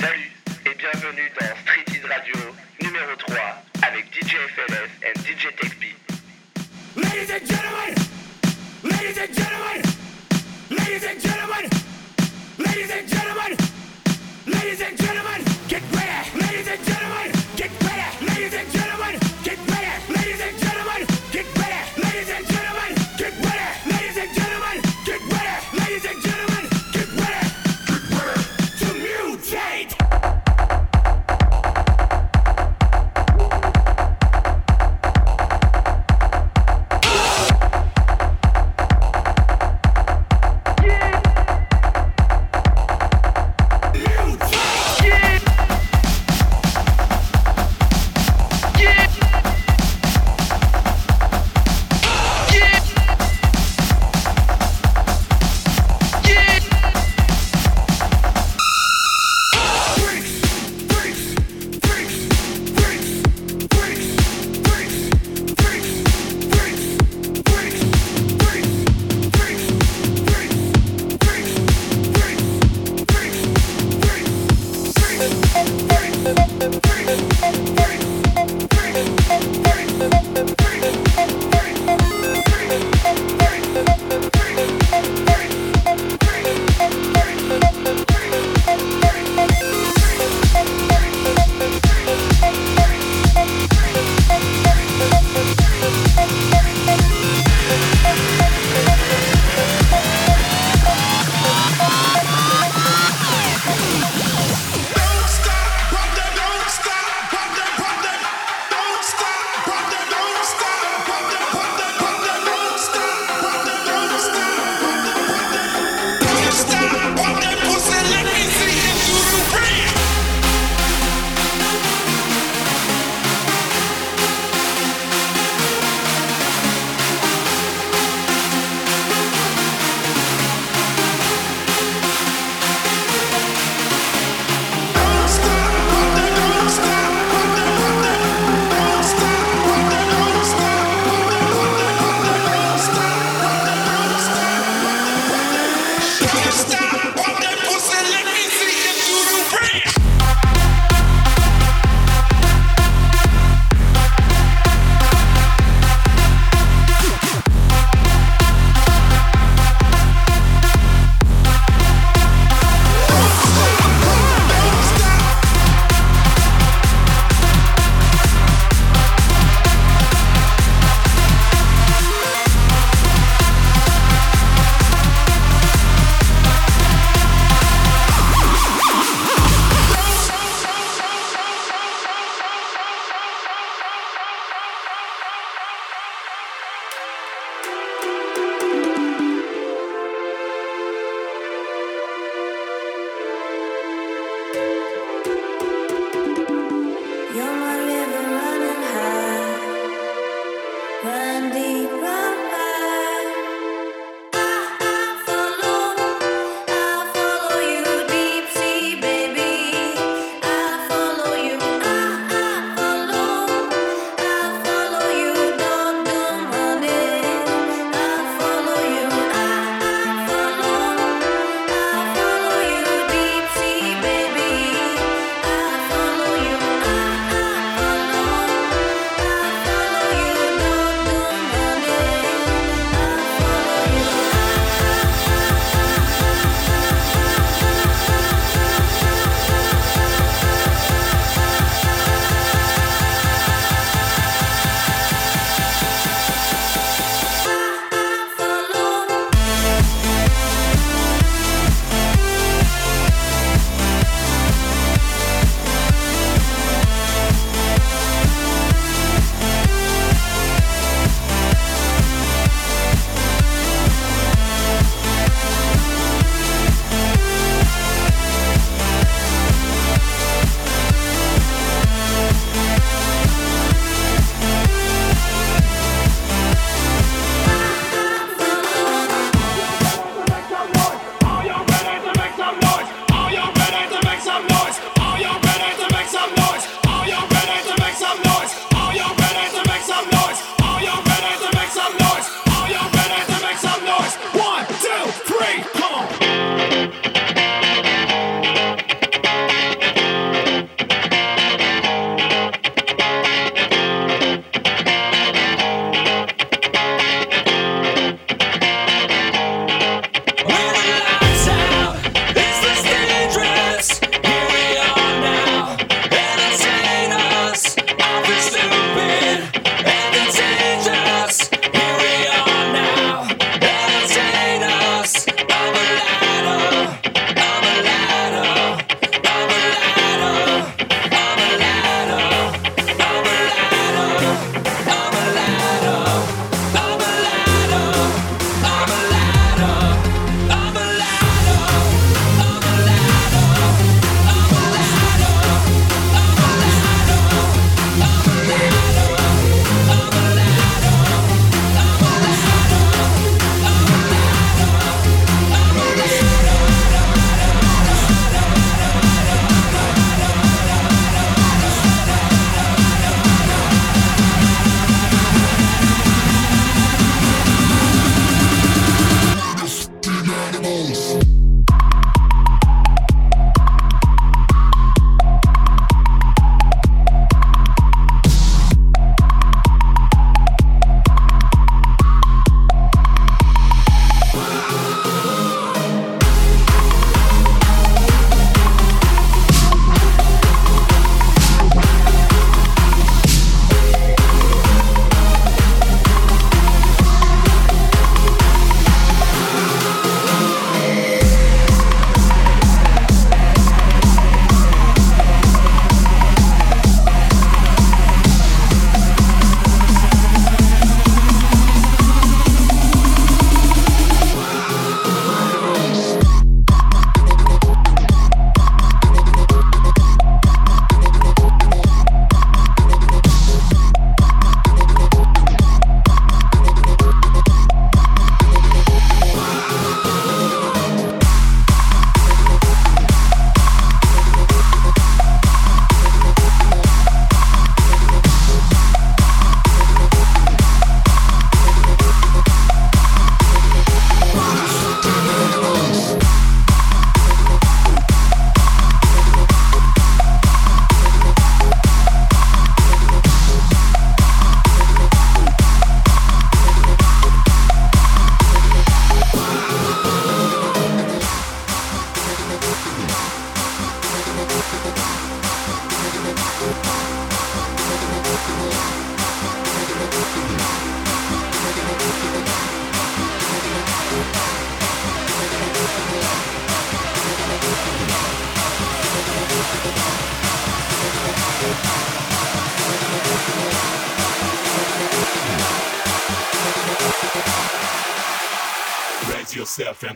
Salut et bienvenue dans Street Ease Radio numéro 3 avec DJ FLS and DJ TechB. Ladies and gentlemen, ladies and gentlemen, ladies and gentlemen, ladies and gentlemen, ladies and gentlemen, get ready, ladies and gentlemen, get ready, ladies and gentlemen,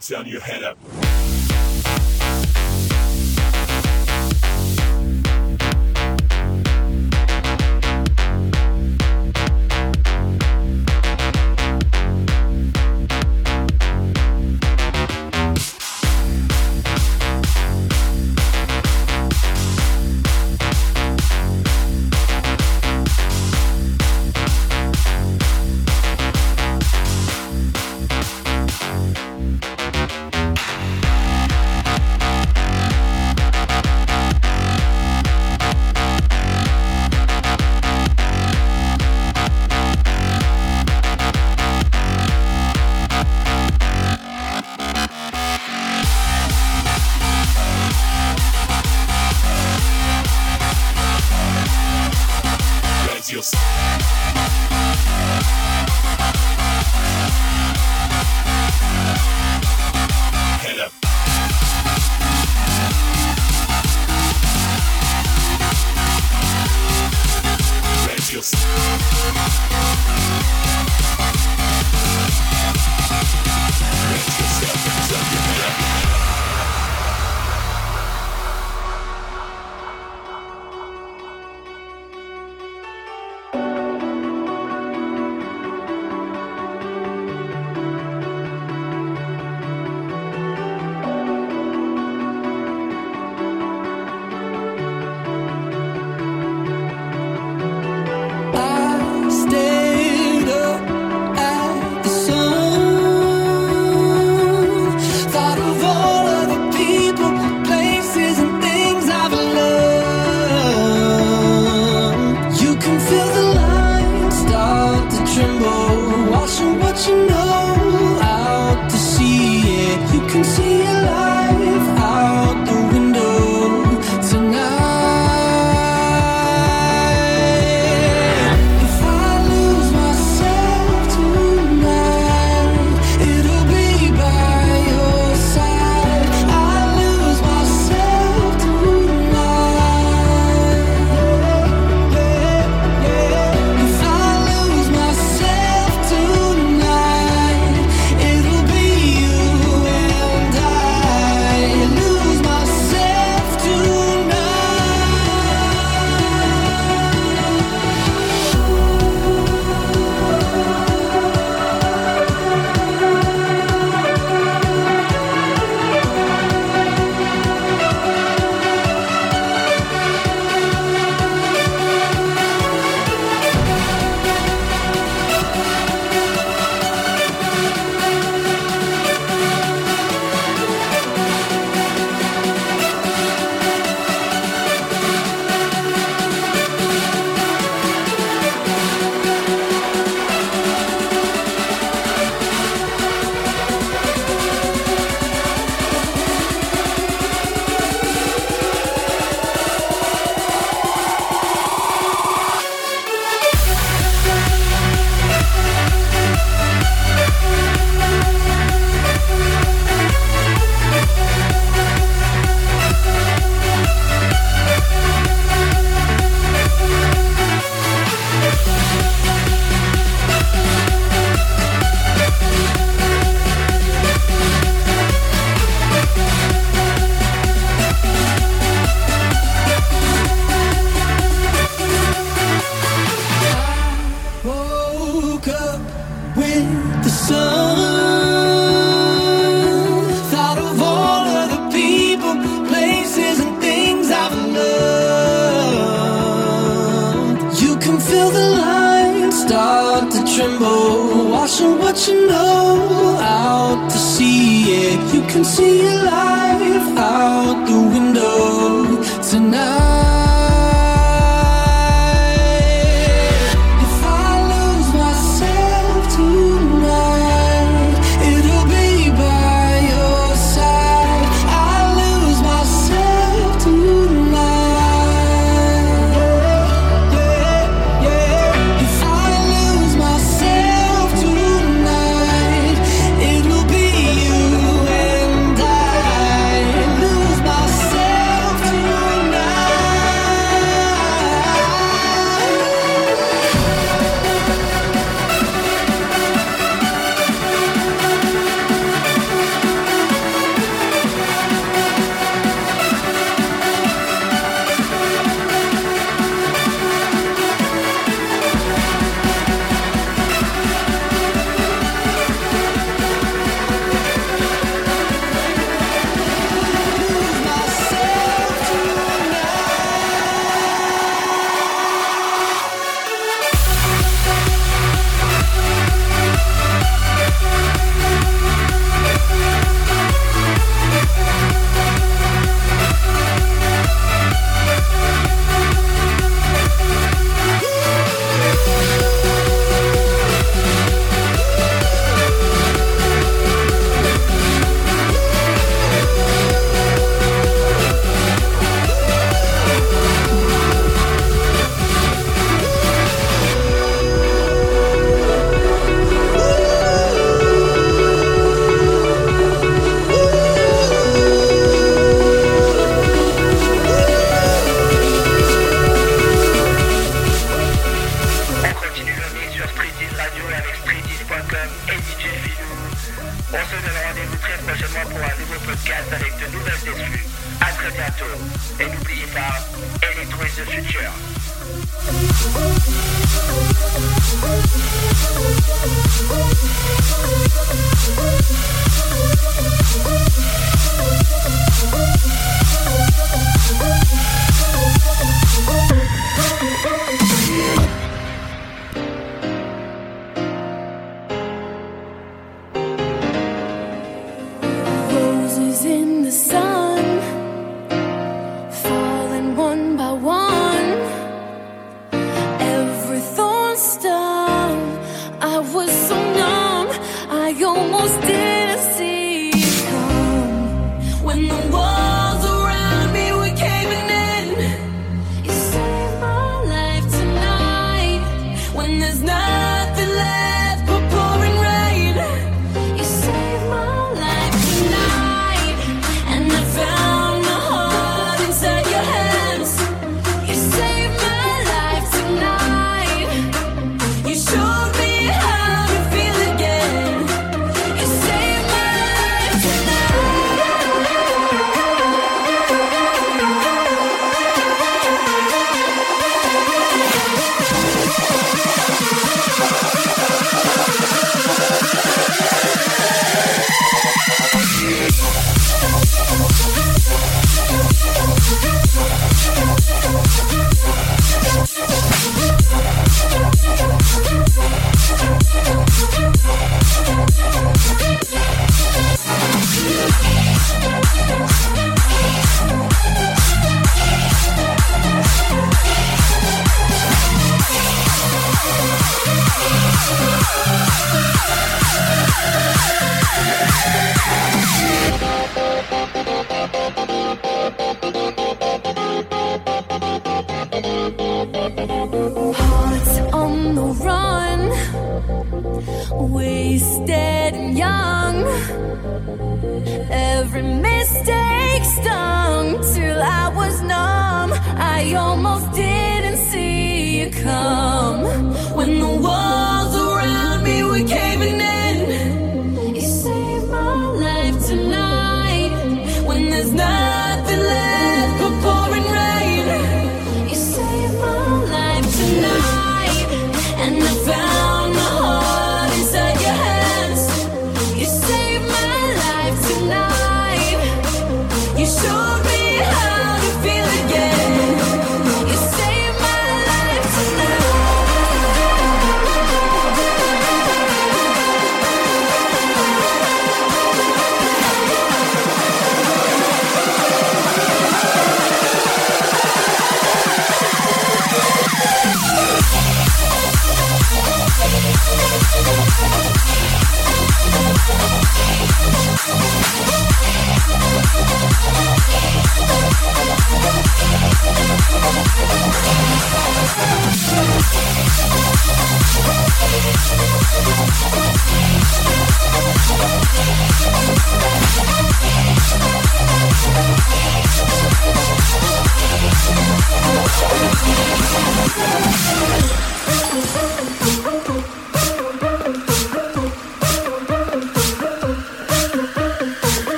turn your head up.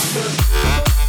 Christmas.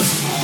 house.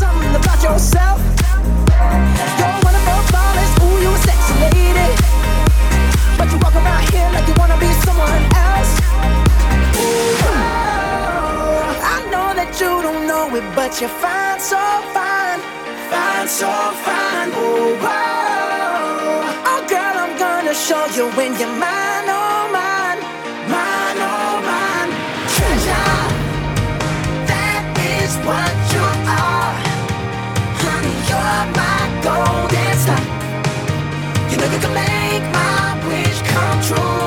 something about yourself. Ooh, you a sexy lady. But you walk around here like you wanna be someone else. Oh, I know that you don't know it, but you're fine, so fine, fine, so fine. Ooh, oh, girl, I'm gonna show you when you're mine. control